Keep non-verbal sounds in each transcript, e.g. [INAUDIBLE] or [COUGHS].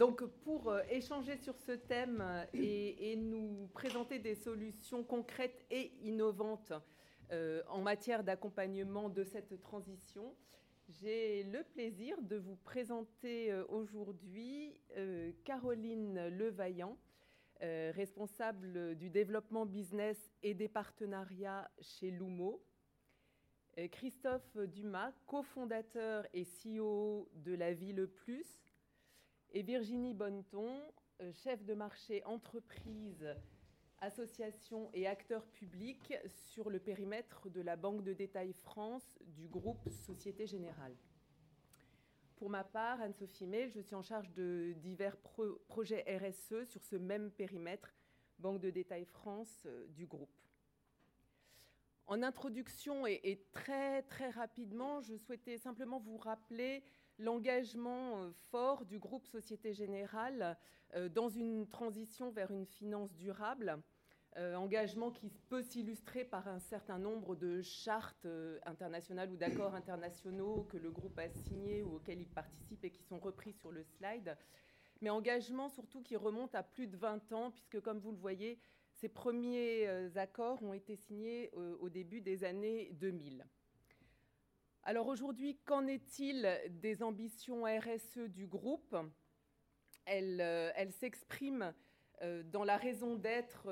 donc pour euh, échanger sur ce thème et, nous présenter des solutions concrètes et innovantes en matière d'accompagnement de cette transition, j'ai le plaisir de vous présenter aujourd'hui Caroline Levaillant, responsable du développement business et des partenariats chez Lumo. Christophe Dumas, cofondateur et CEO de la Ville Plus, et Virginie Bonneton, euh, chef de marché entreprise, association et acteur public sur le périmètre de la Banque de détail France du groupe Société Générale. Pour ma part, Anne-Sophie Mail, je suis en charge de divers projets RSE sur ce même périmètre, Banque de détail France euh, du groupe. En introduction et, très très rapidement, je souhaitais simplement vous rappeler l'engagement euh, fort du groupe Société Générale euh, dans une transition vers une finance durable. Euh, engagement qui peut s'illustrer par un certain nombre de chartes internationales ou d'accords internationaux que le groupe a signés ou auxquels il participe et qui sont repris sur le slide. Mais engagement surtout qui remonte à plus de 20 ans, puisque comme vous le voyez, ces premiers accords ont été signés au début des années 2000. Alors aujourd'hui, qu'en est-il des ambitions RSE du groupe? Elles, euh, s'expriment dans la raison d'être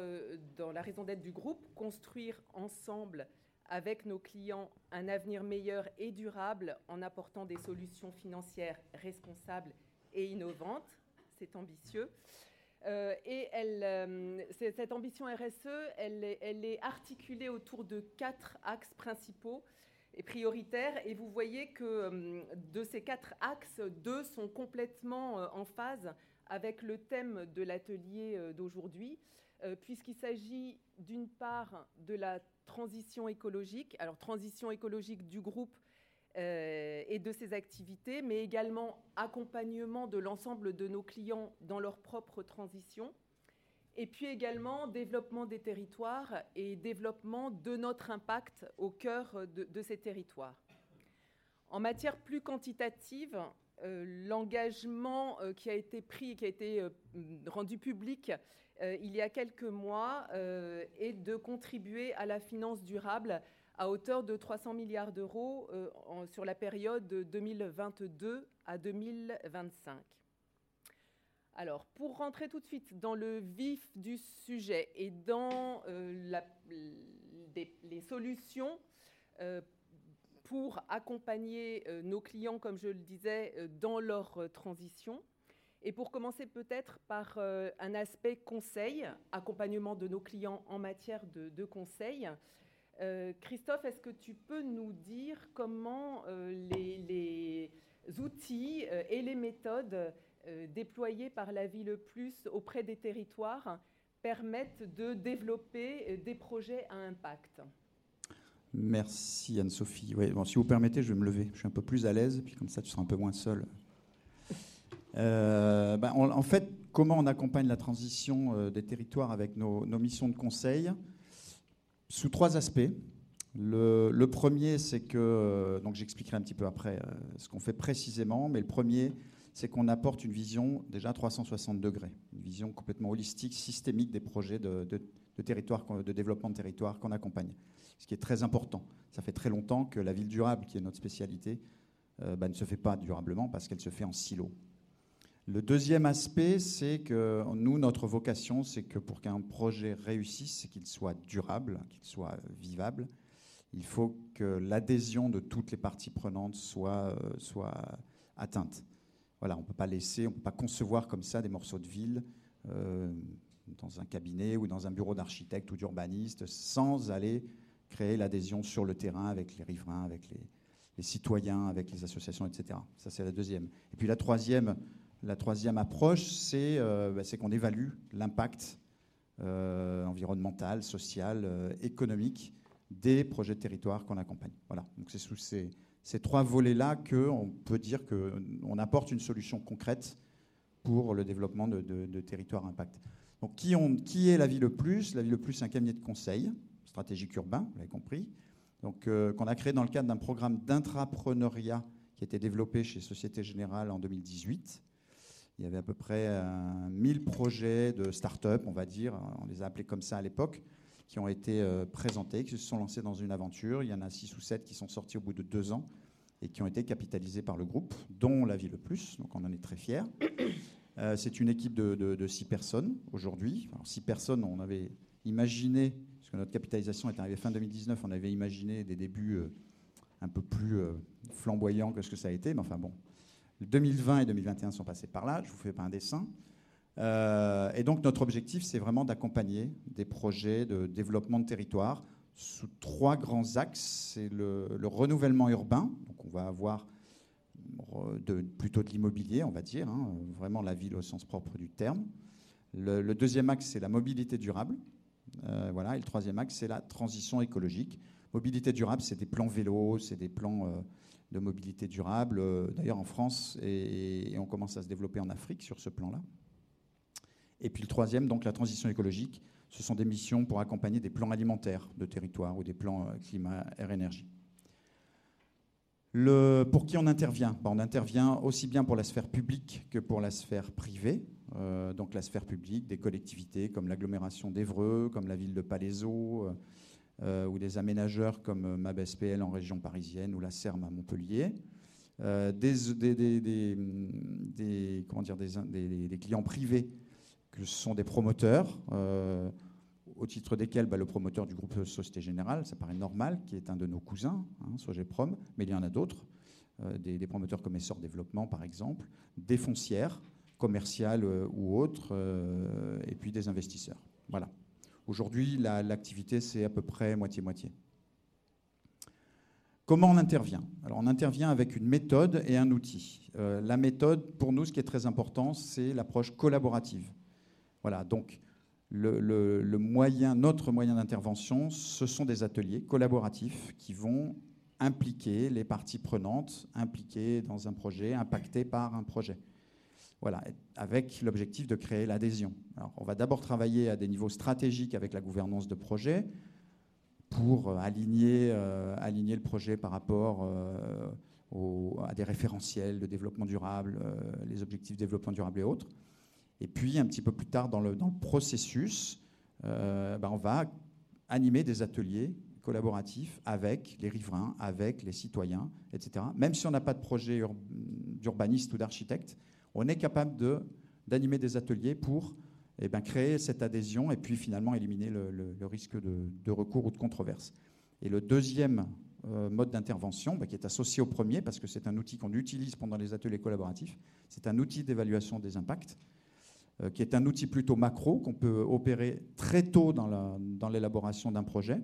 dans la raison d'être du groupe, construire ensemble avec nos clients un avenir meilleur et durable en apportant des solutions financières responsables et innovantes. C'est ambitieux. Euh, et euh, cette ambition RSE, elle, est articulée autour de quatre axes principaux et prioritaires. Et vous voyez que euh, de ces quatre axes, deux sont complètement en phase avec le thème de l'atelier d'aujourd'hui, puisqu'il s'agit d'une part de la transition écologique, alors transition écologique du groupe euh, et de ses activités, mais également accompagnement de l'ensemble de nos clients dans leur propre transition, et puis également développement des territoires et développement de notre impact au cœur de, ces territoires. En matière plus quantitative, euh, l'engagement euh, qui a été pris, qui a été rendu public il y a quelques mois, est de contribuer à la finance durable à hauteur de 300 milliards d'euros euh, sur la période 2022 à 2025. Alors, pour rentrer tout de suite dans le vif du sujet et dans euh, les solutions euh, pour accompagner nos clients, comme je le disais, dans leur transition, et pour commencer peut-être par un aspect conseil, accompagnement de nos clients en matière de, conseil, euh, Christophe, est-ce que tu peux nous dire comment euh, les, outils euh, et les méthodes déployées par la Ville Plus auprès des territoires permettent de développer des projets à impact Merci Anne-Sophie. bon, si vous permettez, je vais me lever. Je suis un peu plus à l'aise, puis comme ça, tu seras un peu moins seul. [LAUGHS] Ben, en fait, comment on accompagne la transition des territoires avec nos missions de conseil? Sous trois aspects. Le, premier, c'est que, euh, donc j'expliquerai un petit peu après euh, ce qu'on fait précisément, mais le premier, c'est qu'on apporte une vision déjà 360 degrés, une vision complètement holistique, systémique des projets de, territoire, de développement de territoire qu'on accompagne. Ce qui est très important. Ça fait très longtemps que la ville durable, qui est notre spécialité, euh, bah, ne se fait pas durablement parce qu'elle se fait en silo. Le deuxième aspect, c'est que nous, notre vocation, c'est que pour qu'un projet réussisse, c'est qu'il soit durable, qu'il soit vivable. Il faut que l'adhésion de toutes les parties prenantes soit, euh, soit atteinte. Voilà, on ne peut pas laisser, on peut pas concevoir comme ça des morceaux de ville euh, dans un cabinet ou dans un bureau d'architecte ou d'urbaniste sans aller créer l'adhésion sur le terrain avec les riverains, avec les, citoyens, avec les associations, etc. Ça, c'est la deuxième. Et puis la troisième, la troisième approche, euh, bah, c'est qu'on évalue l'impact euh, environnemental, social, économique des projets de territoire qu'on accompagne. Voilà. Donc c'est sous ces, trois volets-là qu'on peut dire qu'on apporte une solution concrète pour le développement de, territoires impact. Donc qui, est la Ville Plus? La Ville Plus, c'est un cabinet de conseil stratégique urbain, vous l'avez compris, donc qu'on a créé dans le cadre d'un programme d'intrapreneuriat qui a été développé chez Société Générale en 2018 Il y avait à peu près 1000 projets de start-up, on va dire, on les a appelés comme ça à l'époque, qui ont été présentés, qui se sont lancés dans une aventure. Il y en a 6 ou 7 qui sont sortis au bout de deux ans et qui ont été capitalisés par le groupe, dont la Vie le Plus, donc on en est très fiers. c'est une équipe de, de, six personnes aujourd'hui. six personnes, on avait imaginé, parce que notre capitalisation est arrivée fin 2019, on avait imaginé des débuts un peu plus euh, flamboyant que ce que ça a été. Mais enfin bon, 2020 et 2021 sont passés par là. Je vous fais pas un dessin. Euh, et donc notre objectif, c'est vraiment d'accompagner des projets de développement de territoire sous trois grands axes. C'est le, renouvellement urbain. Donc on va avoir de, plutôt de l'immobilier, on va dire, hein, vraiment la ville au sens propre du terme. Le, deuxième axe, c'est la mobilité durable. Euh, voilà. Et le troisième axe, c'est la transition écologique. Mobilité durable, c'est des plans vélo, c'est des plans euh, de mobilité durable, euh, d'ailleurs en France, et, on commence à se développer en Afrique sur ce plan-là. Et puis le troisième, donc la transition écologique, ce sont des missions pour accompagner des plans alimentaires de territoire ou des plans euh, climat, air, énergie. Pour qui on intervient? Ben, On intervient aussi bien pour la sphère publique que pour la sphère privée. donc la sphère publique, des collectivités comme l'agglomération d'Evreux, comme la ville de Palaiseau, euh, ou des aménageurs comme euh, MabSPL en région parisienne ou la CERM à Montpellier. Euh, des, clients privés que ce sont des promoteurs, au titre desquels bah, le promoteur du groupe Société Générale, ça paraît normal, qui est un de nos cousins, hein, Sogeprom, mais il y en a d'autres, des, promoteurs comme Essor Développement par exemple, des foncières commerciales ou autres, et puis des investisseurs. Voilà. Aujourd'hui, l'activité, c'est à peu près moitié-moitié. Comment on intervient? Alors, on intervient avec une méthode et un outil. Euh, la méthode, pour nous, ce qui est très important, c'est l'approche collaborative. Voilà, donc notre moyen d'intervention, ce sont des ateliers collaboratifs qui vont impliquer les parties prenantes, impliquées dans un projet, impactées par un projet. Voilà, avec l'objectif de créer l'adhésion. on va d'abord travailler à des niveaux stratégiques avec la gouvernance de projet pour euh, aligner, euh, aligner le projet par rapport euh, à des référentiels de développement durable, les objectifs de développement durable et autres. Et puis, un petit peu plus tard dans le, processus, ben, on va animer des ateliers collaboratifs avec les riverains, avec les citoyens, etc. Même si on n'a pas de projet d'urbaniste ou d'architecte, on est capable d'animer des ateliers pour eh ben, créer cette adhésion et puis finalement éliminer le, risque de, recours ou de controverse. Et le deuxième euh, mode d'intervention, bah, qui est associé au premier, parce que c'est un outil qu'on utilise pendant les ateliers collaboratifs, c'est un outil d'évaluation des impacts, euh, qui est un outil plutôt macro qu'on peut opérer très tôt dans l'élaboration d'un projet.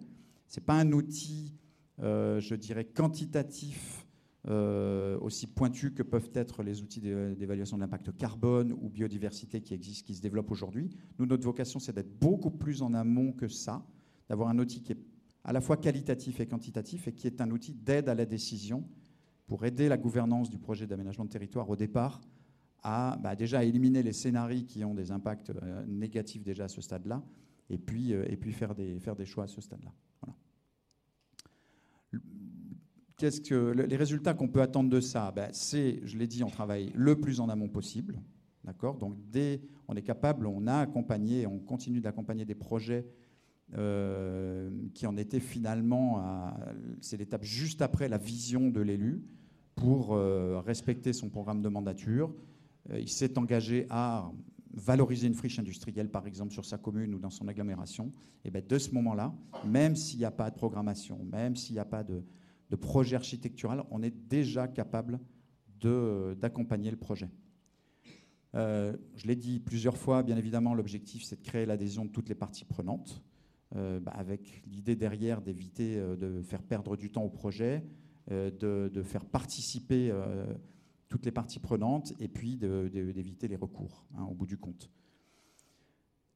Ce n'est pas un outil, euh, je dirais, quantitatif euh, aussi pointus que peuvent être les outils d'évaluation de l'impact carbone ou biodiversité qui existent, qui se développent aujourd'hui. Nous, notre vocation, c'est d'être beaucoup plus en amont que ça, d'avoir un outil qui est à la fois qualitatif et quantitatif et qui est un outil d'aide à la décision pour aider la gouvernance du projet d'aménagement de territoire au départ à bah, déjà éliminer les scénarios qui ont des impacts euh, négatifs déjà à ce stade-là et puis, euh, et puis faire, des, faire des choix à ce stade-là. Qu'est-ce que les résultats qu'on peut attendre de ça? Ben, C'est, je l'ai dit, on travaille le plus en amont possible. D'accord? Donc, dès on est capable, on a accompagné, on continue d'accompagner des projets euh, qui en étaient finalement, c'est l'étape juste après la vision de l'élu pour respecter son programme de mandature. Euh, il s'est engagé à valoriser une friche industrielle, par exemple, sur sa commune ou dans son agglomération. Et ben, de ce moment-là, même s'il n'y a pas de programmation, même s'il n'y a pas de, de projet architectural, on est déjà capable d'accompagner le projet. Euh, je l'ai dit plusieurs fois, bien évidemment, l'objectif, c'est de créer l'adhésion de toutes les parties prenantes, euh, bah, avec l'idée derrière d'éviter de faire perdre du temps au projet, de, faire participer toutes les parties prenantes, et puis d'éviter les recours, hein, au bout du compte.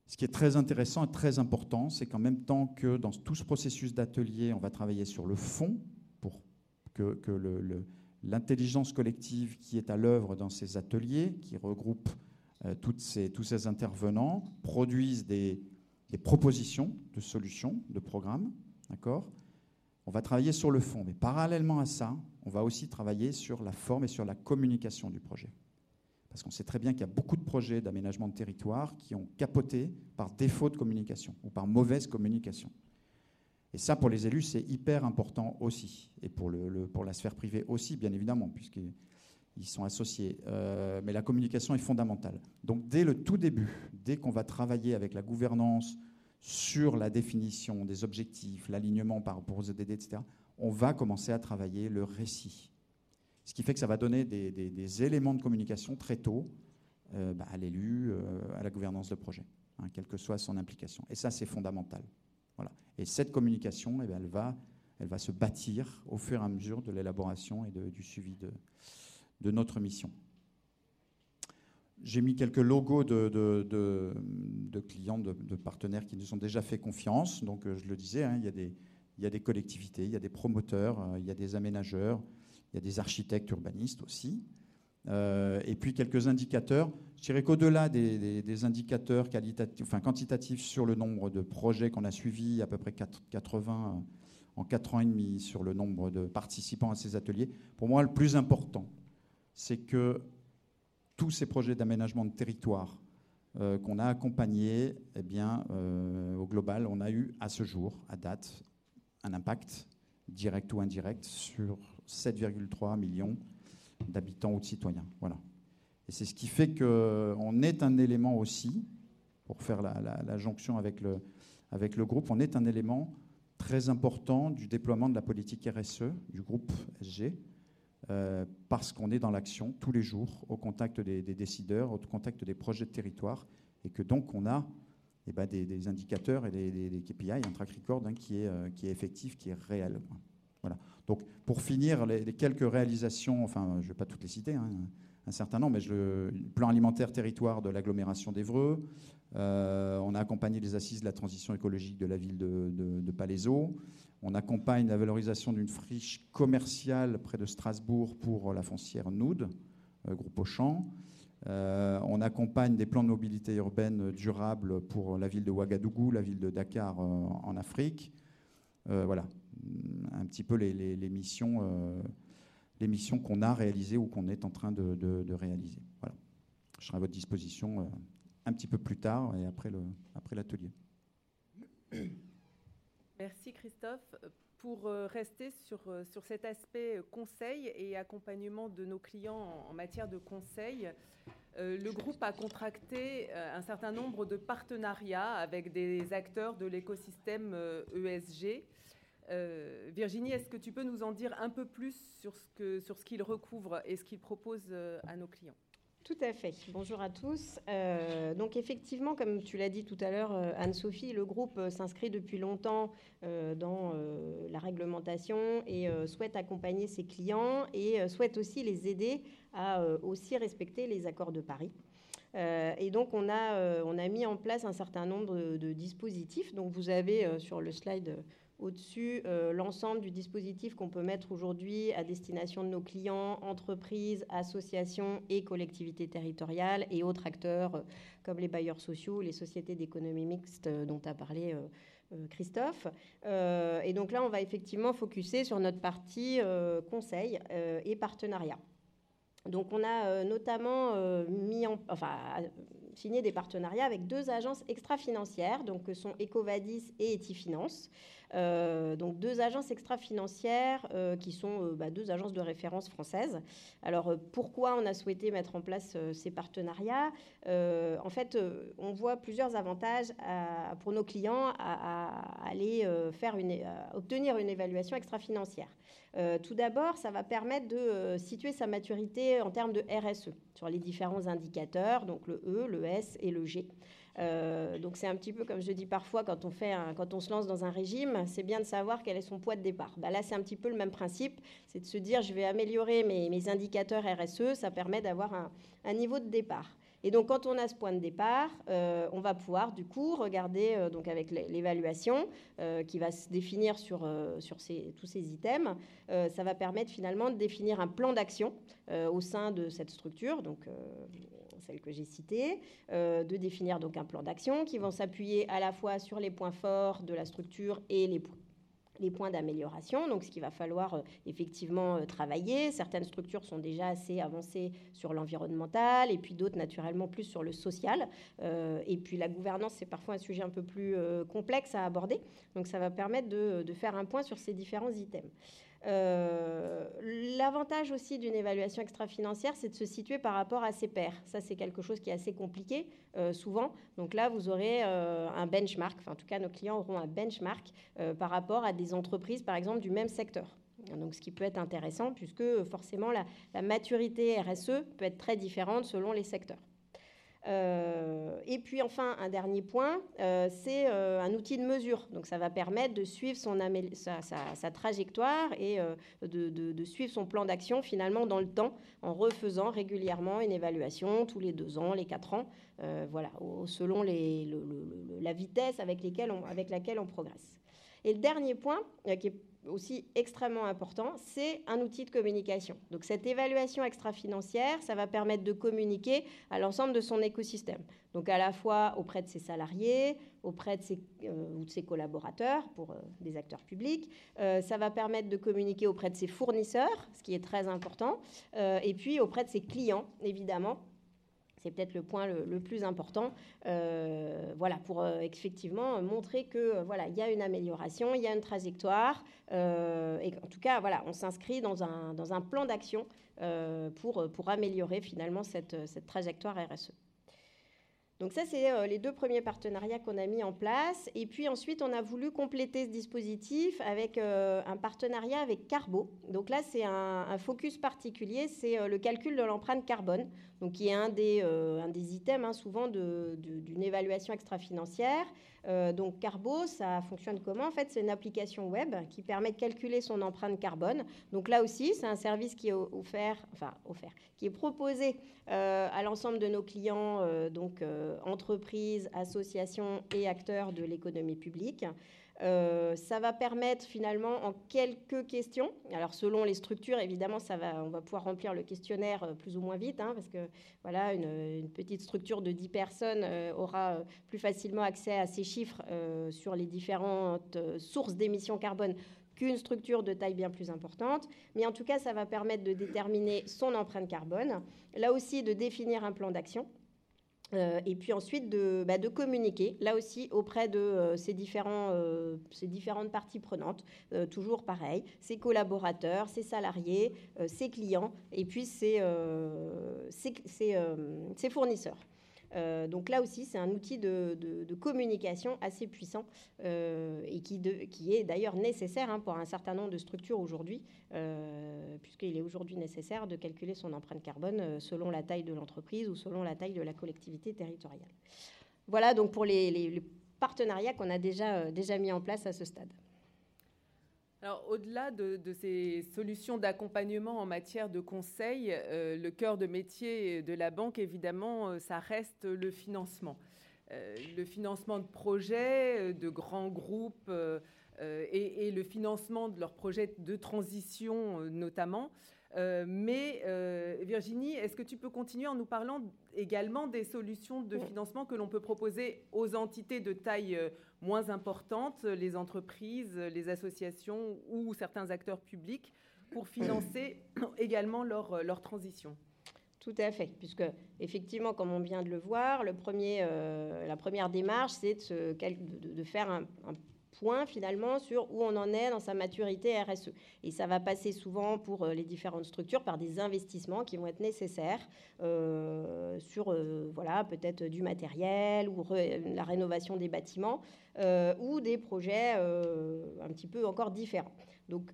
Ce qui est très intéressant et très important, c'est qu'en même temps que dans tout ce processus d'atelier, on va travailler sur le fond, que, l'intelligence collective qui est à l'œuvre dans ces ateliers, qui regroupe euh, tous ces intervenants, produisent des, propositions de solutions, de programmes. On va travailler sur le fond. Mais parallèlement à ça, on va aussi travailler sur la forme et sur la communication du projet. Parce qu'on sait très bien qu'il y a beaucoup de projets d'aménagement de territoire qui ont capoté par défaut de communication ou par mauvaise communication. Et ça, pour les élus, c'est hyper important aussi. Et pour, la sphère privée aussi, bien évidemment, puisqu'ils sont associés. Euh, mais la communication est fondamentale. Donc dès le tout début, dès qu'on va travailler avec la gouvernance sur la définition des objectifs, l'alignement par rapport aux EDD, etc., on va commencer à travailler le récit. Ce qui fait que ça va donner des, éléments de communication très tôt euh, bah, à l'élu, euh, à la gouvernance de projet, hein, quelle que soit son implication. Et ça, c'est fondamental. Voilà. Et cette communication, eh bien, elle, va, se bâtir au fur et à mesure de l'élaboration et du suivi de, notre mission. J'ai mis quelques logos de, de, clients, de, partenaires qui nous ont déjà fait confiance. Donc, euh, je le disais, hein, il, y a des, il, y a des, collectivités, il y a des promoteurs, euh, il y a des aménageurs, il y a des architectes urbanistes aussi. Euh, et puis quelques indicateurs. Je dirais qu'au-delà des, indicateurs qualitatifs, enfin, quantitatifs sur le nombre de projets qu'on a suivis, à peu près 80 en 4 ans et demi, sur le nombre de participants à ces ateliers, pour moi, le plus important, c'est que tous ces projets d'aménagement de territoire euh, qu'on a accompagnés, eh bien, euh, au global, on a eu à ce jour, à date, un impact direct ou indirect sur 7,3 millions d'habitants ou de citoyens. Voilà. Et c'est ce qui fait qu'on est un élément aussi, pour faire la, jonction avec le, groupe, on est un élément très important du déploiement de la politique RSE du groupe SG, euh, parce qu'on est dans l'action tous les jours, au contact des, décideurs, au contact des projets de territoire, et que donc on a eh ben, des, indicateurs et des, KPI, un track record hein, qui, est, euh, qui est effectif, qui est réel. Voilà. Donc, pour finir, les, quelques réalisations, enfin, je ne vais pas toutes les citer, hein, un certain nombre, mais le plan alimentaire territoire de l'agglomération d'Evreux, euh, on a accompagné les assises de la transition écologique de la ville de, de, Palaiseau, on accompagne la valorisation d'une friche commerciale près de Strasbourg pour la foncière Noud, euh, groupe Auchan. Euh, on accompagne des plans de mobilité urbaine durable pour la ville de Ouagadougou, la ville de Dakar en Afrique. voilà, un petit peu les, missions, euh, les missions qu'on a réalisées ou qu'on est en train de, réaliser. Voilà. Je serai à votre disposition euh, un petit peu plus tard et après l'atelier. Après Merci Christophe. Pour euh, rester sur, sur cet aspect conseil et accompagnement de nos clients en, matière de conseil, le groupe a contracté un certain nombre de partenariats avec des acteurs de l'écosystème ESG. E euh, Virginie, est-ce que tu peux nous en dire un peu plus sur ce qu'il recouvre et ce qu'il propose euh, à nos clients? Tout à fait. Bonjour à tous. Euh, donc effectivement, comme tu l'as dit tout à l'heure, Anne-Sophie, le groupe s'inscrit depuis longtemps dans la réglementation et souhaite accompagner ses clients et souhaite aussi les aider à aussi respecter les accords de Paris. et donc, on a, on a mis en place un certain nombre de dispositifs. Donc, vous avez sur le slide au-dessus euh, l'ensemble du dispositif qu'on peut mettre aujourd'hui à destination de nos clients, entreprises, associations et collectivités territoriales et autres acteurs euh, comme les bailleurs sociaux, les sociétés d'économie mixte euh, dont a parlé Christophe. et donc là, on va effectivement focuser sur notre partie conseil et partenariat. Donc on a notamment mis en, enfin, signé des partenariats avec deux agences extra-financières, donc que sont Ecovadis et Etifinance. Euh, donc deux agences extra-financières euh, qui sont euh, bah, deux agences de référence françaises. Alors pourquoi on a souhaité mettre en place ces partenariats? En fait, on voit plusieurs avantages pour nos clients à, aller faire une, obtenir une évaluation extra-financière. tout d'abord, ça va permettre de situer sa maturité en termes de RSE sur les différents indicateurs, donc le E, le S et le G. Euh, donc c'est un petit peu comme je dis parfois quand on, fait quand on se lance dans un régime, c'est bien de savoir quel est son poids de départ. Bah là c'est un petit peu le même principe, c'est de se dire je vais améliorer mes, indicateurs RSE, ça permet d'avoir un, niveau de départ. Et donc quand on a ce point de départ, euh, on va pouvoir du coup regarder euh, donc avec l'évaluation qui va se définir sur, sur ces, tous ces items, ça va permettre finalement de définir un plan d'action au sein de cette structure. Donc celle que j'ai citée, euh, de définir donc un plan d'action qui vont s'appuyer à la fois sur les points forts de la structure et les, les points d'amélioration, donc ce qu'il va falloir euh, effectivement euh, travailler. Certaines structures sont déjà assez avancées sur l'environnemental et puis d'autres naturellement plus sur le social. Euh, et puis la gouvernance, c'est parfois un sujet un peu plus complexe à aborder. Donc ça va permettre de, de, faire un point sur ces différents items. Euh, l'avantage aussi d'une évaluation extra-financière, c'est de se situer par rapport à ses pairs. Ça, c'est quelque chose qui est assez compliqué euh, souvent. Donc là, vous aurez euh, un benchmark, enfin, en tout cas, nos clients auront un benchmark par rapport à des entreprises, par exemple, du même secteur. Donc, ce qui peut être intéressant, puisque forcément, la maturité RSE peut être très différente selon les secteurs. Euh, et puis enfin, un dernier point, euh, c'est euh, un outil de mesure. Donc ça va permettre de suivre son sa, trajectoire et de, suivre son plan d'action finalement dans le temps en refaisant régulièrement une évaluation tous les deux ans, les quatre ans, voilà, selon la vitesse avec, avec laquelle on progresse. Et le dernier point, qui est aussi extrêmement important, c'est un outil de communication. Donc cette évaluation extra-financière, ça va permettre de communiquer à l'ensemble de son écosystème. Donc à la fois auprès de ses salariés, auprès de ses, euh, ou de ses collaborateurs pour euh, des acteurs publics. Euh, ça va permettre de communiquer auprès de ses fournisseurs, ce qui est très important, et puis auprès de ses clients, évidemment, c'est peut-être le point le, plus important, euh, voilà, pour euh, effectivement montrer que euh, voilà, il y a une amélioration, il y a une trajectoire, et en tout cas, on s'inscrit dans un, plan d'action pour, améliorer finalement cette, trajectoire RSE. Donc ça, c'est euh, les deux premiers partenariats qu'on a mis en place. Et puis ensuite, on a voulu compléter ce dispositif avec euh, un partenariat avec Carbo. Donc là, c'est un, focus particulier, c'est euh, le calcul de l'empreinte carbone, donc qui est un des, un des items hein, souvent d'une évaluation extra-financière. Euh, donc Carbo, ça fonctionne comment En fait, c'est une application web qui permet de calculer son empreinte carbone. Donc là aussi, c'est un service qui est offert, enfin offert, qui est proposé euh, à l'ensemble de nos clients, euh, donc entreprises, associations et acteurs de l'économie publique. Euh, ça va permettre finalement en quelques questions, alors selon les structures, évidemment, ça va, on va pouvoir remplir le questionnaire euh, plus ou moins vite, hein, parce que voilà, une, petite structure de 10 personnes euh, aura plus facilement accès à ces chiffres sur les différentes sources d'émissions carbone qu'une structure de taille bien plus importante. Mais en tout cas, ça va permettre de déterminer son empreinte carbone, là aussi de définir un plan d'action euh, et puis ensuite de, bah, de, communiquer, là aussi, auprès de euh, euh, ces, différentes parties prenantes, toujours pareil, ses collaborateurs, ses salariés, ses clients, et puis ses fournisseurs. Euh, donc là aussi, c'est un outil de, communication assez puissant euh, et qui, est d'ailleurs nécessaire hein, pour un certain nombre de structures aujourd'hui, euh, puisqu'il est aujourd'hui nécessaire de calculer son empreinte carbone selon la taille de l'entreprise ou selon la taille de la collectivité territoriale. Voilà donc pour les, partenariats qu'on a déjà mis en place à ce stade. Alors, au-delà de, ces solutions d'accompagnement en matière de conseil, euh, le cœur de métier de la banque, évidemment, euh, ça reste le financement. Euh, le financement de projets, de grands groupes et, le financement de leurs projets de transition, notamment. Mais Virginie, est-ce que tu peux continuer en nous parlant également des solutions de financement que l'on peut proposer aux entités de taille moins importante, les entreprises, les associations ou certains acteurs publics, pour financer [CLEARS THROAT] également leur, leur transition tout à fait, puisque effectivement, comme on vient de le voir, le premier, la première démarche, c'est de, faire un, point finalement sur où on en est dans sa maturité RSE. Et ça va passer souvent pour euh, les différentes structures par des investissements qui vont être nécessaires euh, sur euh, voilà peut-être du matériel ou la rénovation des bâtiments ou des projets un petit peu encore différents. Donc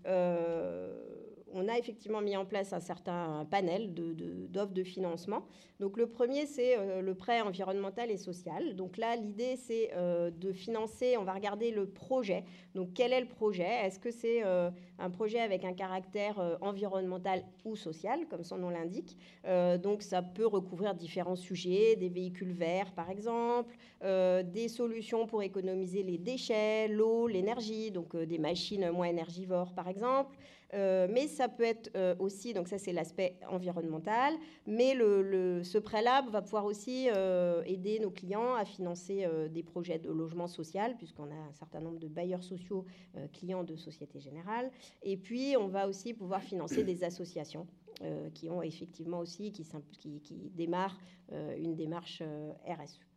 on a effectivement mis en place un certain panel d'offres de, financement. Donc le premier, c'est euh, le prêt environnemental et social. Donc là, l'idée, c'est euh, de financer, on va regarder le projet. Donc quel est le projet? Est-ce que c'est euh, un projet avec un caractère environnemental ou social, comme son nom l'indique? Donc ça peut recouvrir différents sujets, des véhicules verts par exemple, des solutions pour économiser les déchets, l'eau, l'énergie, donc des machines moins énergivores par exemple. Euh, mais ça peut être euh, aussi, donc ça c'est l'aspect environnemental, mais ce prêt-là va pouvoir aussi euh, aider nos clients à financer des projets de logement social, puisqu'on a un certain nombre de bailleurs sociaux clients de Société Générale. Et puis on va aussi pouvoir financer des associations. qui ont effectivement aussi, qui, qui, qui démarrent une démarche RSE.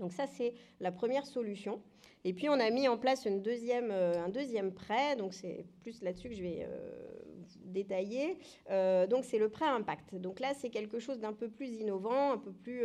Donc ça, c'est la première solution. Et puis, on a mis en place une deuxième, euh, un deuxième prêt. Donc, c'est plus là-dessus que je vais euh, détailler. Euh, donc, c'est le prêt impact. Donc là, c'est quelque chose d'un peu plus innovant, un peu plus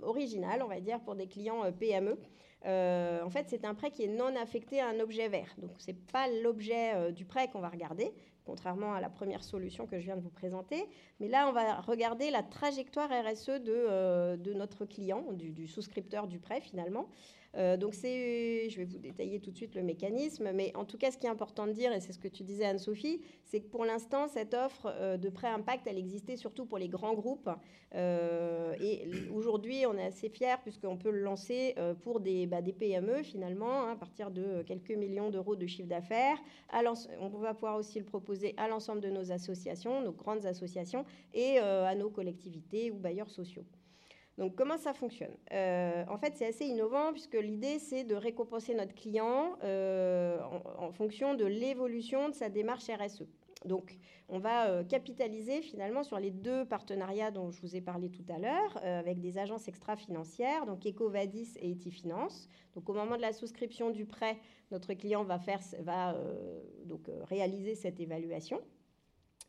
original, on va dire, pour des clients PME. En fait, c'est un prêt qui est non affecté à un objet vert. Donc, ce n'est pas l'objet du prêt qu'on va regarder, contrairement à la première solution que je viens de vous présenter. Mais là, on va regarder la trajectoire RSE de, de notre client, du, souscripteur du prêt finalement. Euh, donc je vais vous détailler tout de suite le mécanisme, mais en tout cas, ce qui est important de dire, et c'est ce que tu disais Anne-Sophie, c'est que pour l'instant, cette offre euh, de prêt impact, elle existait surtout pour les grands groupes. Euh, et aujourd'hui, on est assez fiers puisqu'on peut le lancer pour des, bah, des PME finalement, hein, à partir de quelques millions d'euros de chiffre d'affaires. On va pouvoir aussi le proposer à l'ensemble de nos associations, nos grandes associations, et à nos collectivités ou bailleurs sociaux. Donc comment ça fonctionne? Euh, En fait, c'est assez innovant puisque l'idée, c'est de récompenser notre client euh, en, fonction de l'évolution de sa démarche RSE. Donc on va euh, capitaliser finalement sur les deux partenariats dont je vous ai parlé tout à l'heure avec des agences extra-financières, donc Ecovadis et Etifinance. Donc au moment de la souscription du prêt, notre client va, faire, va donc, réaliser cette évaluation,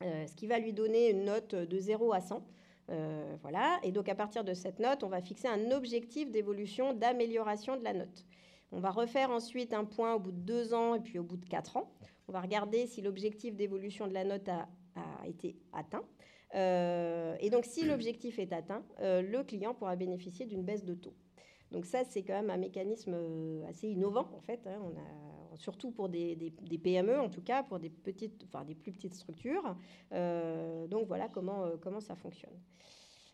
ce qui va lui donner une note de 0 à 100. Euh, voilà. Et donc, à partir de cette note, on va fixer un objectif d'évolution, d'amélioration de la note. On va refaire ensuite un point au bout de deux ans et puis au bout de quatre ans. On va regarder si l'objectif d'évolution de la note a, été atteint. Euh, et donc, si l'objectif est atteint, euh, le client pourra bénéficier d'une baisse de taux. Donc ça, c'est quand même un mécanisme assez innovant, en fait. Hein. Surtout pour des, PME, en tout cas, pour des, petites, enfin, des plus petites structures. donc voilà comment, comment ça fonctionne.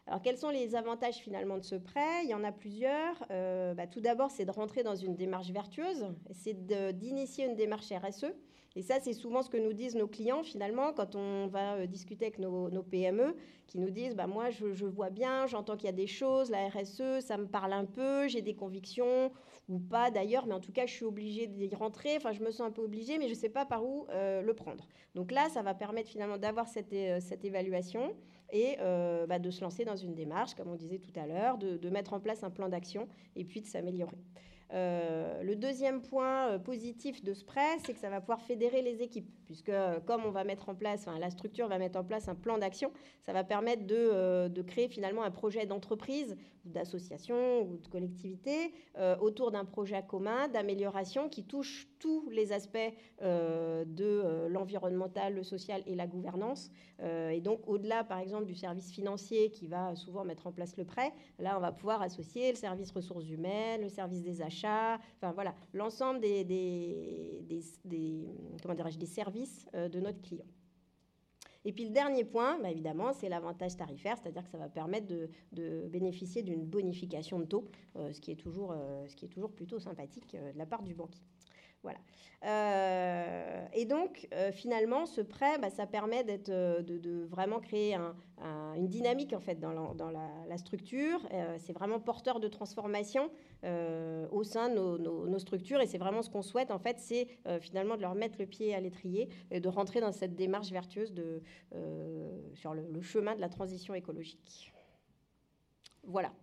Alors, quels sont les avantages finalement de ce prêt? Il y en a plusieurs. Euh, bah, tout d'abord, c'est de rentrer dans une démarche vertueuse, c'est d'initier une démarche RSE. Et ça, c'est souvent ce que nous disent nos clients finalement quand on va euh, discuter avec nos, PME, qui nous disent bah, Moi, je vois bien, j'entends qu'il y a des choses, la RSE, ça me parle un peu, j'ai des convictions, ou pas d'ailleurs, mais en tout cas, je suis obligée d'y rentrer. Enfin, je me sens un peu obligée, mais je ne sais pas par où euh, le prendre. Donc là, ça va permettre finalement d'avoir cette, cette évaluation et euh, bah, de se lancer dans une démarche, comme on disait tout à l'heure, de, mettre en place un plan d'action et puis de s'améliorer. Euh, le deuxième point euh, positif de ce prêt, c'est que ça va pouvoir fédérer les équipes, puisque comme on va mettre en place, la structure va mettre en place un plan d'action, ça va permettre de, de créer finalement un projet d'entreprise d'association ou de collectivité autour d'un projet commun d'amélioration qui touche tous les aspects de l'environnemental, le social et la gouvernance. et donc au-delà, par exemple, du service financier qui va souvent mettre en place le prêt, là, on va pouvoir associer le service ressources humaines, le service des achats, enfin voilà, l'ensemble des, des, des, comment des services euh, de notre client. Et puis le dernier point, bah, évidemment, c'est l'avantage tarifaire, c'est-à-dire que ça va permettre de, bénéficier d'une bonification de taux, euh, ce, qui est toujours, euh, ce qui est toujours plutôt sympathique de la part du banquier. Voilà. Et donc, finalement, ce prêt, bah, ça permet de, vraiment créer une dynamique en fait dans la, structure. c'est vraiment porteur de transformation au sein de nos, structures, et c'est vraiment ce qu'on souhaite en fait, c'est finalement de leur mettre le pied à l'étrier et de rentrer dans cette démarche vertueuse de, sur le chemin de la transition écologique. Voilà.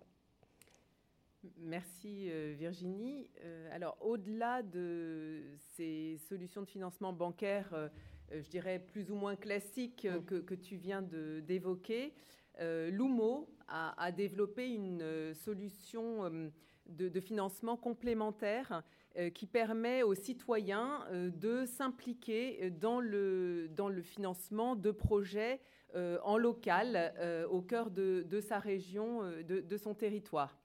Merci euh, Virginie. Euh, alors au-delà de ces solutions de financement bancaire, euh, je dirais plus ou moins classiques que, tu viens d'évoquer, Lumo a, développé une solution de, financement complémentaire qui permet aux citoyens de s'impliquer dans le, dans le financement de projets en local au cœur de, sa région, de son territoire.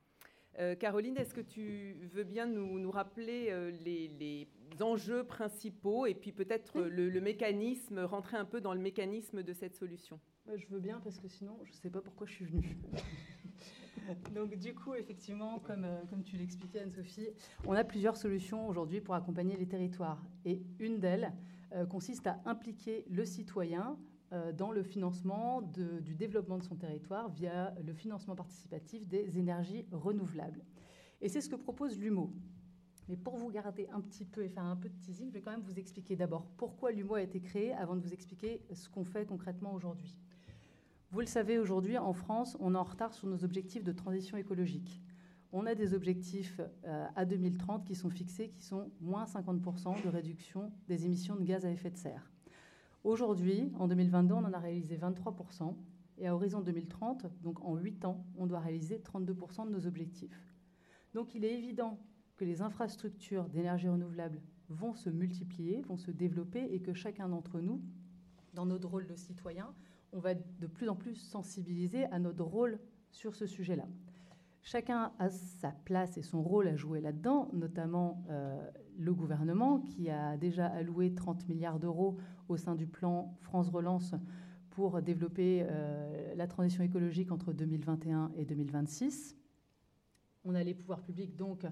Euh, Caroline, est-ce que tu veux bien nous, rappeler euh, les, enjeux principaux et puis peut-être le, mécanisme, rentrer un peu dans le mécanisme de cette solution? Je veux bien parce que sinon, je ne sais pas pourquoi je suis venue. Donc du coup, effectivement, comme, euh, comme tu l'expliquais Anne-Sophie, on a plusieurs solutions aujourd'hui pour accompagner les territoires. Et une d'elles, consiste à impliquer le citoyen dans le financement du développement de son territoire via le financement participatif des énergies renouvelables. Et c'est ce que propose l'UMO. Mais pour vous garder un petit peu et faire un peu de teasing, je vais quand même vous expliquer d'abord pourquoi l'UMO a été créé avant de vous expliquer ce qu'on fait concrètement aujourd'hui. Vous le savez, aujourd'hui, en France, on est en retard sur nos objectifs de transition écologique. On a des objectifs euh, à 2030 qui sont fixés, qui sont moins 50% de réduction des émissions de gaz à effet de serre. Aujourd'hui, en 2022, on en a réalisé 23%, et à horizon 2030, donc en 8 ans, on doit réaliser 32% de nos objectifs. Donc il est évident que les infrastructures d'énergie renouvelable vont se multiplier, vont se développer et que chacun d'entre nous, dans notre rôle de citoyen, on va de plus en plus sensibiliser à notre rôle sur ce sujet-là. Chacun a sa place et son rôle à jouer là-dedans, notamment euh, le gouvernement qui a déjà alloué 30 milliards d'euros au sein du plan France Relance pour développer euh, la transition écologique entre 2021 et 2026. On a les pouvoirs publics donc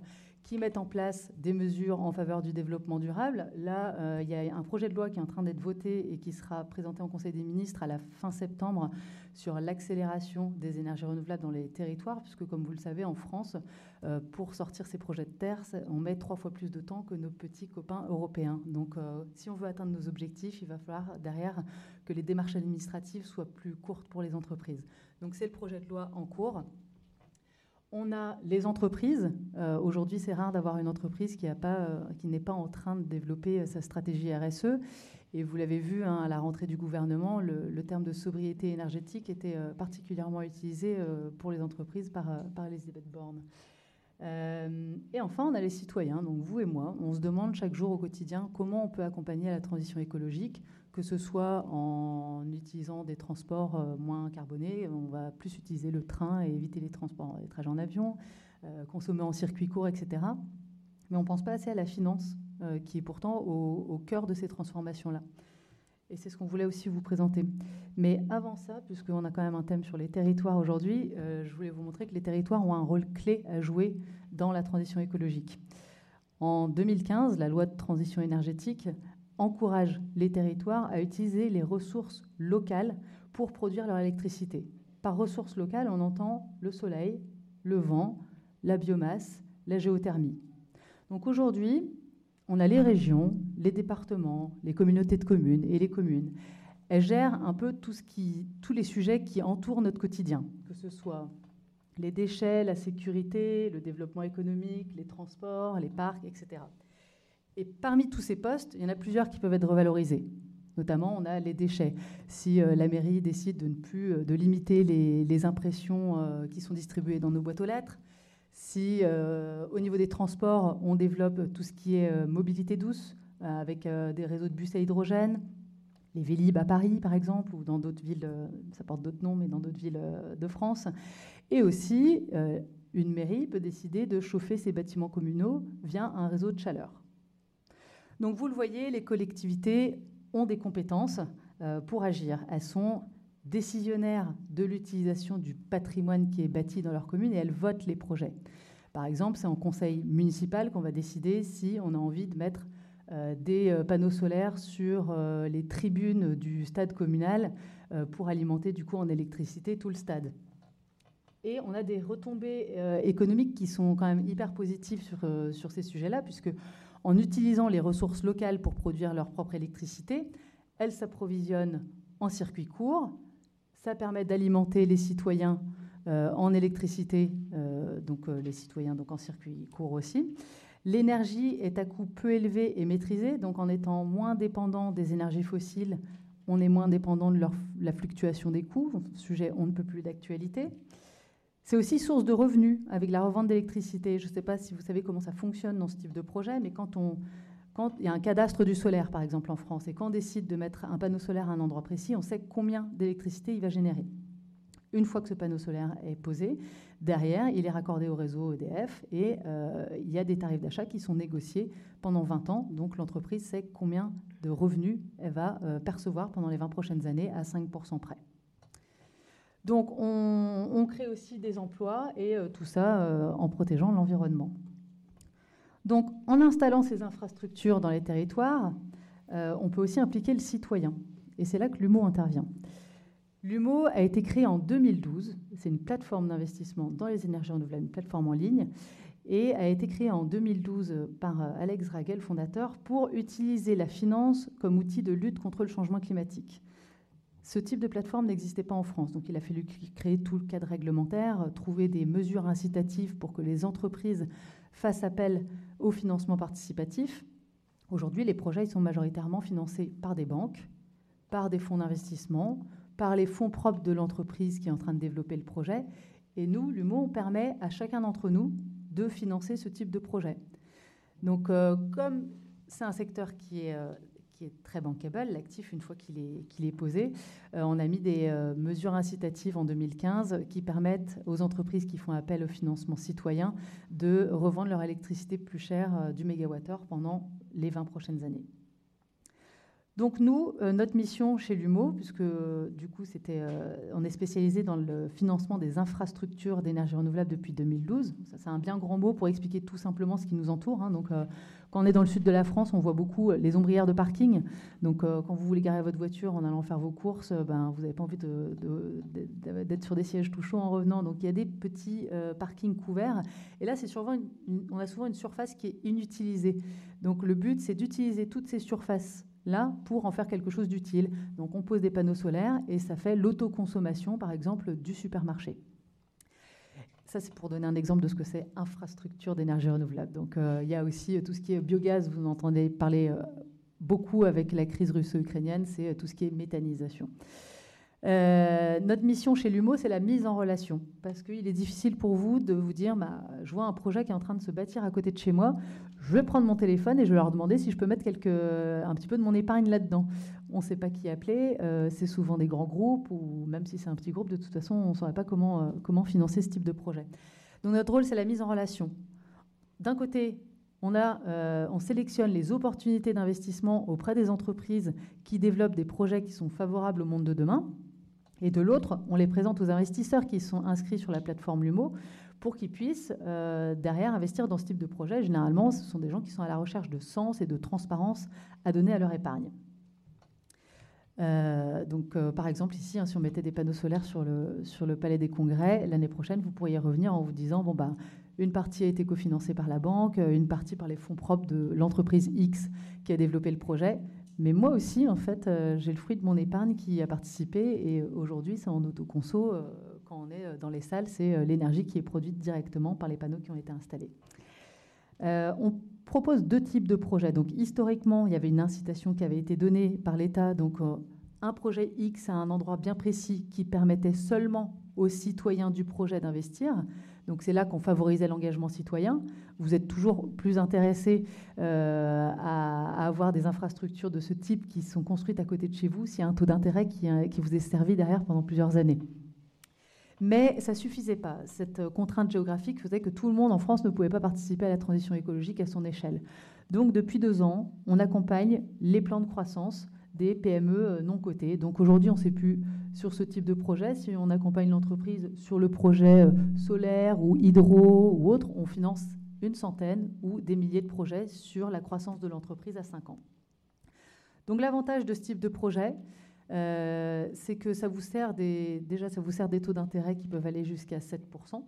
qui mettent en place des mesures en faveur du développement durable. Là, euh, il y a un projet de loi qui est en train d'être voté et qui sera présenté en Conseil des ministres à la fin septembre sur l'accélération des énergies renouvelables dans les territoires, puisque comme vous le savez, en France, euh, pour sortir ces projets de terre, on met trois fois plus de temps que nos petits copains européens. Donc, euh, si on veut atteindre nos objectifs, il va falloir derrière que les démarches administratives soient plus courtes pour les entreprises. Donc, c'est le projet de loi en cours. On a les entreprises. Euh, aujourd'hui, c'est rare d'avoir une entreprise qui euh, n'est pas en train de développer euh, sa stratégie RSE. Et vous l'avez vu hein, à la rentrée du gouvernement, le, terme de sobriété énergétique était particulièrement utilisé pour les entreprises par, par Elisabeth Borne. et enfin, on a les citoyens, donc vous et moi. On se demande chaque jour au quotidien comment on peut accompagner la transition écologique que ce soit en utilisant des transports euh, moins carbonés, on va plus utiliser le train et éviter les transports, les trajets en avion, euh, consommer en circuit court, etc. Mais on ne pense pas assez à la finance, euh, qui est pourtant au, cœur de ces transformations-là. Et c'est ce qu'on voulait aussi vous présenter. Mais avant ça, puisqu'on a quand même un thème sur les territoires aujourd'hui, je voulais vous montrer que les territoires ont un rôle clé à jouer dans la transition écologique. En 2015, la loi de transition énergétique encourage les territoires à utiliser les ressources locales pour produire leur électricité. Par ressources locales, on entend le soleil, le vent, la biomasse, la géothermie. Donc aujourd'hui, on a les régions, les départements, les communautés de communes et les communes. Elles gèrent un peu tous les sujets qui entourent notre quotidien, que ce soit les déchets, la sécurité, le développement économique, les transports, les parcs, etc. Et parmi tous ces postes, il y en a plusieurs qui peuvent être revalorisés. Notamment, on a les déchets. Si euh, la mairie décide de ne plus euh, de limiter les, impressions euh, qui sont distribuées dans nos boîtes aux lettres, si au niveau des transports, on développe tout ce qui est mobilité douce avec des réseaux de bus à hydrogène, les Vélib à Paris par exemple, ou dans d'autres villes, ça porte d'autres noms, mais dans d'autres villes de France, et aussi une mairie peut décider de chauffer ses bâtiments communaux via un réseau de chaleur. Donc vous le voyez, les collectivités ont des compétences euh, pour agir. Elles sont décisionnaires de l'utilisation du patrimoine qui est bâti dans leur commune et elles votent les projets. Par exemple, c'est en conseil municipal qu'on va décider si on a envie de mettre euh, des euh, panneaux solaires sur les tribunes du stade communal pour alimenter du coup en électricité tout le stade. Et on a des retombées économiques qui sont quand même hyper positives sur, sur ces sujets-là, puisque en utilisant les ressources locales pour produire leur propre électricité. Elles s'approvisionnent en circuit court. Ça permet d'alimenter les citoyens euh, en électricité, euh, donc euh, les citoyens donc en circuit court aussi. L'énergie est à coût peu élevé et maîtrisé, donc en étant moins dépendant des énergies fossiles, on est moins dépendant de la fluctuation des coûts, sujet on ne peut plus d'actualité. C'est aussi source de revenus avec la revente d'électricité. Je ne sais pas si vous savez comment ça fonctionne dans ce type de projet, mais quand il y a un cadastre du solaire, par exemple, en France, et qu'on décide de mettre un panneau solaire à un endroit précis, on sait combien d'électricité il va générer. Une fois que ce panneau solaire est posé, derrière, il est raccordé au réseau EDF et euh, il y a des tarifs d'achat qui sont négociés pendant 20 ans. Donc l'entreprise sait combien de revenus elle va euh, percevoir pendant les 20 prochaines années à 5% près. Donc on, crée aussi des emplois et euh, tout ça euh, en protégeant l'environnement. Donc en installant ces infrastructures dans les territoires, on peut aussi impliquer le citoyen. Et c'est là que l'UMO intervient. L'UMO a été créé en 2012. C'est une plateforme d'investissement dans les énergies renouvelables, une plateforme en ligne, et a été créé en 2012 par euh, Alex Ragel, fondateur, pour utiliser la finance comme outil de lutte contre le changement climatique. Ce type de plateforme n'existait pas en France, donc il a fallu créer tout le cadre réglementaire, trouver des mesures incitatives pour que les entreprises fassent appel au financement participatif. Aujourd'hui, les projets sont majoritairement financés par des banques, par des fonds d'investissement, par les fonds propres de l'entreprise qui est en train de développer le projet. Et nous, l'UMO, on permet à chacun d'entre nous de financer ce type de projet. Donc, euh, comme c'est un secteur qui est, euh, qui est très bankable, l'actif, une fois qu'il est, posé, euh, on a mis des mesures incitatives en 2015 qui permettent aux entreprises qui font appel au financement citoyen de revendre leur électricité plus chère du mégawattheure pendant les 20 prochaines années. Donc nous, euh, notre mission chez l'UMO, puisque du coup c'était, euh, on est spécialisé dans le financement des infrastructures d'énergie renouvelable depuis 2012. Ça c'est un bien grand mot pour expliquer tout simplement ce qui nous entoure. Hein. Donc euh, quand on est dans le sud de la France, on voit beaucoup les ombrières de parking. Donc quand vous voulez garer votre voiture en allant faire vos courses, ben, vous n'avez pas envie d'être sur des sièges tout chauds en revenant. Donc il y a des petits parkings couverts. Et là, c'est souvent on a souvent une surface qui est inutilisée. Donc le but, c'est d'utiliser toutes ces surfaces là pour en faire quelque chose d'utile. Donc on pose des panneaux solaires et ça fait l'autoconsommation, par exemple, du supermarché. Ça, c'est pour donner un exemple de ce que c'est infrastructure d'énergie renouvelable. Donc euh, il y a aussi euh, tout ce qui est biogaz, vous en entendez parler euh, beaucoup avec la crise russo-ukrainienne, c'est tout ce qui est méthanisation. Euh, notre mission chez l'UMO, c'est la mise en relation. Parce qu'il est difficile pour vous de vous dire bah, je vois un projet qui est en train de se bâtir à côté de chez moi, je vais prendre mon téléphone et je vais leur demander si je peux mettre un petit peu de mon épargne là-dedans. On ne sait pas qui appeler, euh, c'est souvent des grands groupes, ou même si c'est un petit groupe, de toute façon, on ne saurait pas comment, euh, comment financer ce type de projet. Donc notre rôle, c'est la mise en relation. D'un côté, on, sélectionne les opportunités d'investissement auprès des entreprises qui développent des projets qui sont favorables au monde de demain. Et de l'autre, on les présente aux investisseurs qui sont inscrits sur la plateforme Lumo pour qu'ils puissent euh, derrière investir dans ce type de projet. Généralement, ce sont des gens qui sont à la recherche de sens et de transparence à donner à leur épargne. Euh, donc, euh, par exemple, ici, hein, si on mettait des panneaux solaires sur le, Palais des Congrès, l'année prochaine, vous pourriez revenir en vous disant bon, bah, une partie a été cofinancée par la banque, une partie par les fonds propres de l'entreprise X qui a développé le projet. Mais moi aussi, en fait, euh, j'ai le fruit de mon épargne qui a participé. Et aujourd'hui, c'est en autoconso. Euh, quand on est euh, dans les salles, c'est l'énergie qui est produite directement par les panneaux qui ont été installés. on propose deux types de projets. Donc, historiquement, il y avait une incitation qui avait été donnée par l'État. Donc, un projet X à un endroit bien précis qui permettait seulement aux citoyens du projet d'investir. Donc c'est là qu'on favorisait l'engagement citoyen. Vous êtes toujours plus intéressé euh, à, avoir des infrastructures de ce type qui sont construites à côté de chez vous s'il y a un taux d'intérêt qui, qui, vous est servi derrière pendant plusieurs années. Mais ça ne suffisait pas. Cette contrainte géographique faisait que tout le monde en France ne pouvait pas participer à la transition écologique à son échelle. Donc depuis deux ans, on accompagne les plans de croissance des PME euh, non cotées. Donc aujourd'hui, on ne sait plus sur ce type de projet. Si on accompagne l'entreprise sur le projet euh, solaire ou hydro ou autre, on finance une centaine ou des milliers de projets sur la croissance de l'entreprise à 5 ans. Donc l'avantage de ce type de projet, euh, c'est que ça vous sert déjà ça vous sert des taux d'intérêt qui peuvent aller jusqu'à 7%.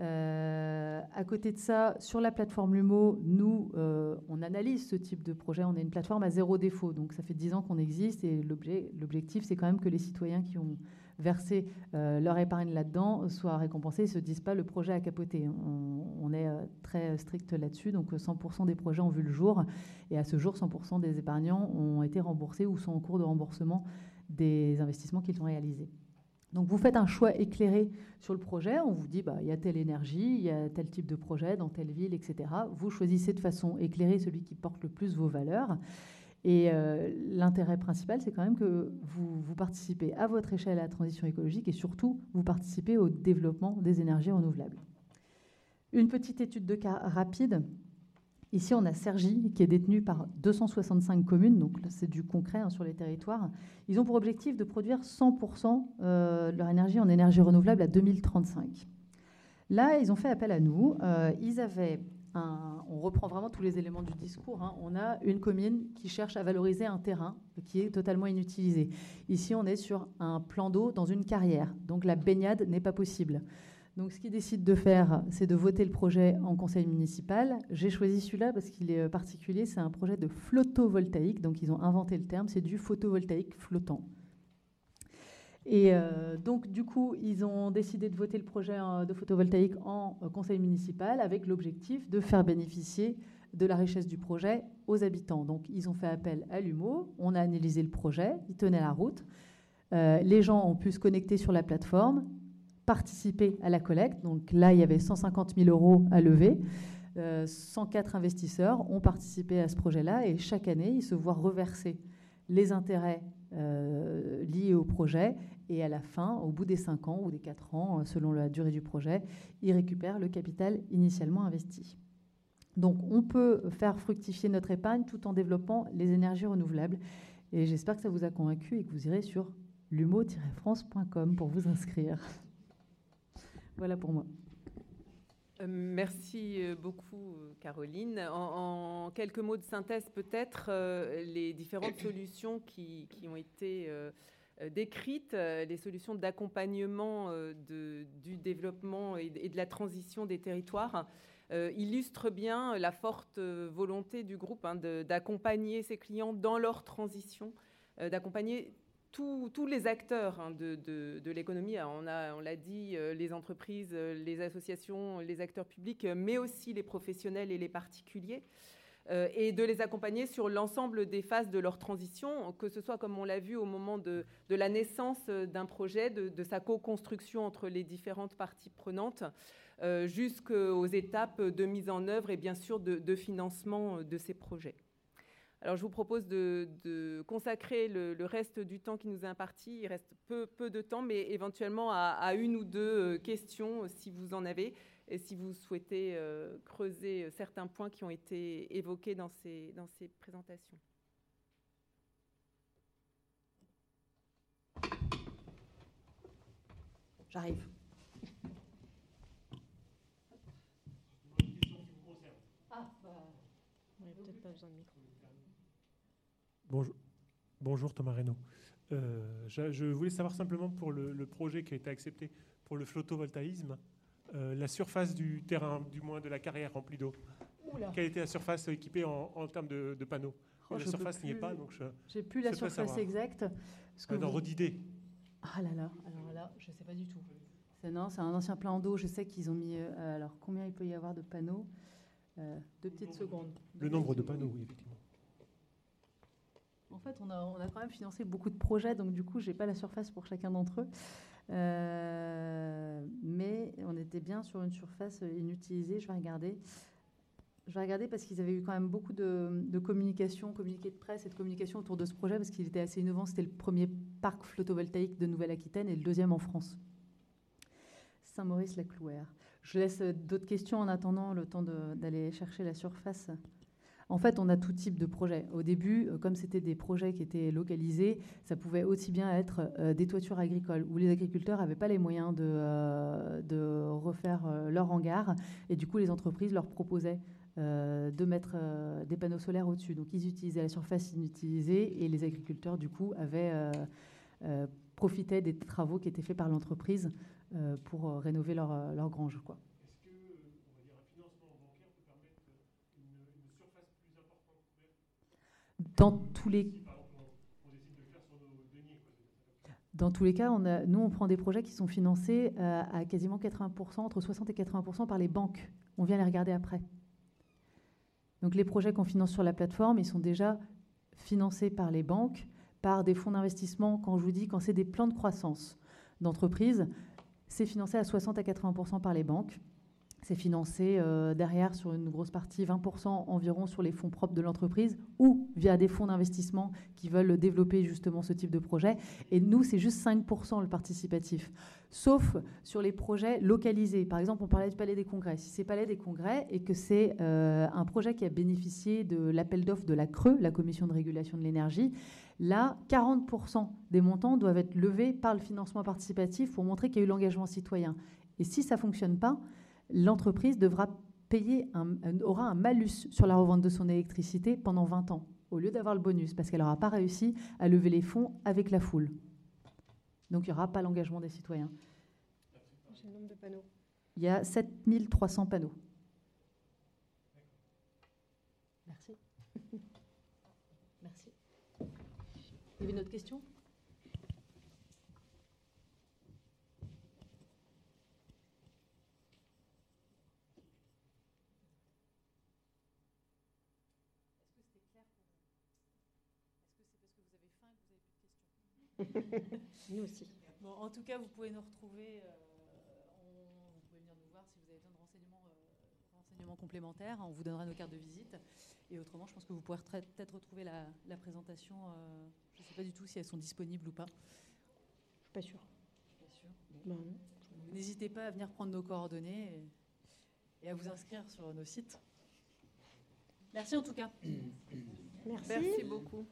Euh, à côté de ça, sur la plateforme Lumo, nous, euh, on analyse ce type de projet. On est une plateforme à zéro défaut. Donc, ça fait 10 ans qu'on existe et l'objectif, c'est quand même que les citoyens qui ont versé euh, leur épargne là-dedans soient récompensés et ne se disent pas le projet a capoté. On, est très strict là-dessus. Donc, 100% des projets ont vu le jour. Et à ce jour, 100% des épargnants ont été remboursés ou sont en cours de remboursement des investissements qu'ils ont réalisés. Donc vous faites un choix éclairé sur le projet, on vous dit bah, y a telle énergie, il y a tel type de projet dans telle ville, etc. Vous choisissez de façon éclairée celui qui porte le plus vos valeurs. Et euh, l'intérêt principal, c'est quand même que vous, participez à votre échelle à la transition écologique et surtout, vous participez au développement des énergies renouvelables. Une petite étude de cas rapide Ici, on a Sergi, qui est détenu par 265 communes, donc c'est du concret hein, sur les territoires. Ils ont pour objectif de produire 100% euh, de leur énergie en énergie renouvelable à 2035. Là, ils ont fait appel à nous. Euh, ils avaient on reprend vraiment tous les éléments du discours. Hein. On a une commune qui cherche à valoriser un terrain qui est totalement inutilisé. Ici, on est sur un plan d'eau dans une carrière, donc la baignade n'est pas possible. Donc, ce qu'ils décident de faire, c'est de voter le projet en conseil municipal. J'ai choisi celui-là parce qu'il est particulier. C'est un projet de photovoltaïque. Donc, ils ont inventé le terme. C'est du photovoltaïque flottant. Et euh, donc, du coup, ils ont décidé de voter le projet euh, de photovoltaïque en euh, conseil municipal avec l'objectif de faire bénéficier de la richesse du projet aux habitants. Donc, ils ont fait appel à l'UMO, on a analysé le projet, ils tenaient la route. les gens ont pu se connecter sur la plateforme, participer à la collecte. Donc là, il y avait 150 000 euros à lever. 104 investisseurs ont participé à ce projet-là et chaque année, ils se voient reverser les intérêts liés au projet et à la fin, au bout des 5 ans ou des 4 ans, euh, selon la durée du projet, ils récupèrent le capital initialement investi. Donc on peut faire fructifier notre épargne tout en développant les énergies renouvelables. Et j'espère que ça vous a convaincu et que vous irez sur lumo-france.com pour vous inscrire. Voilà pour moi. Euh, merci euh, beaucoup, Caroline. En, quelques mots de synthèse, peut-être, les différentes [COUGHS] solutions qui, ont été euh, décrites euh, les solutions d'accompagnement euh, du développement et de la transition des territoires illustrent bien la forte volonté du groupe hein, d'accompagner ses clients dans leur transition, d'accompagner tous, les acteurs hein, de, l'économie. On l'a dit, les entreprises, les associations, les acteurs publics, mais aussi les professionnels et les particuliers. Euh, et de les accompagner sur l'ensemble des phases de leur transition, que ce soit, comme on l'a vu, au moment de, la naissance d'un projet, de, sa co-construction entre les différentes parties prenantes, euh, jusqu'aux étapes de mise en œuvre et bien sûr de, financement de ces projets. Alors je vous propose de, consacrer le, reste du temps qui nous est imparti. Il reste peu, de temps, mais éventuellement à une ou deux questions si vous en avez et si vous souhaitez euh, creuser certains points qui ont été évoqués dans ces, dans ces présentations. J'arrive. Ah, bah, on peut-être pas besoin de micro. Bonjour, bonjour Thomas Reynaud. Euh, je, voulais savoir simplement pour le, le, projet qui a été accepté pour le photovoltaïsme, euh, la surface du terrain, du moins de la carrière remplie d'eau. Quelle était la surface équipée en, termes de, panneaux oh, La surface n'y est pas, donc je. J'ai plus la surface exacte. Ce que ah. Ah là là, alors là, je ne sais pas du tout. C'est non, c'est un ancien plan d'eau. Je sais qu'ils ont mis. Euh, alors combien il peut y avoir de panneaux euh, Deux petites secondes. le nombre de panneaux, oui, effectivement. En fait, on a, quand même financé beaucoup de projets, donc du coup, j'ai pas la surface pour chacun d'entre eux. Euh, mais on était bien sur une surface inutilisée. Je vais regarder. Je vais regarder parce qu'ils avaient eu quand même beaucoup de, communication, communiqué de presse et de communication autour de ce projet parce qu'il était assez innovant. C'était le premier parc photovoltaïque de Nouvelle-Aquitaine et le deuxième en France. Saint-Maurice-la-Clouère. Je laisse d'autres questions en attendant le temps d'aller chercher la surface. En fait, on a tout type de projets. Au début, euh, comme c'était des projets qui étaient localisés, ça pouvait aussi bien être euh, des toitures agricoles où les agriculteurs n'avaient pas les moyens de, euh, refaire leur hangar. Et du coup, les entreprises leur proposaient de mettre des panneaux solaires au-dessus. Donc, ils utilisaient la surface inutilisée et les agriculteurs, du coup, avaient profité des travaux qui étaient faits par l'entreprise pour rénover leur, leur grange. Quoi. Dans tous les dans tous les cas, nous, on prend des projets qui sont financés euh, à quasiment 80%, entre 60 et 80% par les banques. On vient les regarder après. Donc les projets qu'on finance sur la plateforme, ils sont déjà financés par les banques, par des fonds d'investissement. Quand je vous dis, quand c'est des plans de croissance d'entreprise, c'est financé à 60 à 80% par les banques. C'est financé euh, derrière sur une grosse partie, 20% environ sur les fonds propres de l'entreprise ou via des fonds d'investissement qui veulent développer justement ce type de projet. Et nous, c'est juste 5% le participatif. Sauf sur les projets localisés. Par exemple, on parlait du Palais des Congrès. Si c'est Palais des Congrès et que c'est euh, un projet qui a bénéficié de l'appel d'offres de la CRE, la Commission de régulation de l'énergie, là, 40% des montants doivent être levés par le financement participatif pour montrer qu'il y a eu l'engagement citoyen. Et si ça ne fonctionne pas, l'entreprise devra payer un, aura un malus sur la revente de son électricité pendant 20 ans, au lieu d'avoir le bonus, parce qu'elle n'aura pas réussi à lever les fonds avec la foule. Donc il n'y aura pas l'engagement des citoyens. le nombre de panneaux. Il y a 7300 panneaux. Merci. [LAUGHS] Merci. Il y avait une autre question? [LAUGHS] Nous aussi. Bon, en tout cas, vous pouvez nous retrouver. Euh, vous pouvez venir nous voir si vous avez besoin de renseignements, euh, renseignements, complémentaires. On vous donnera nos cartes de visite. Et autrement, je pense que vous pourrez peut-être retrouver la, présentation. Euh, je ne sais pas du tout si elles sont disponibles ou pas. Je ne suis pas sûre. Pas sûr. Bah, N'hésitez pas à venir prendre nos coordonnées et, et à vous inscrire sur nos sites. Merci en tout cas. Merci. Merci beaucoup.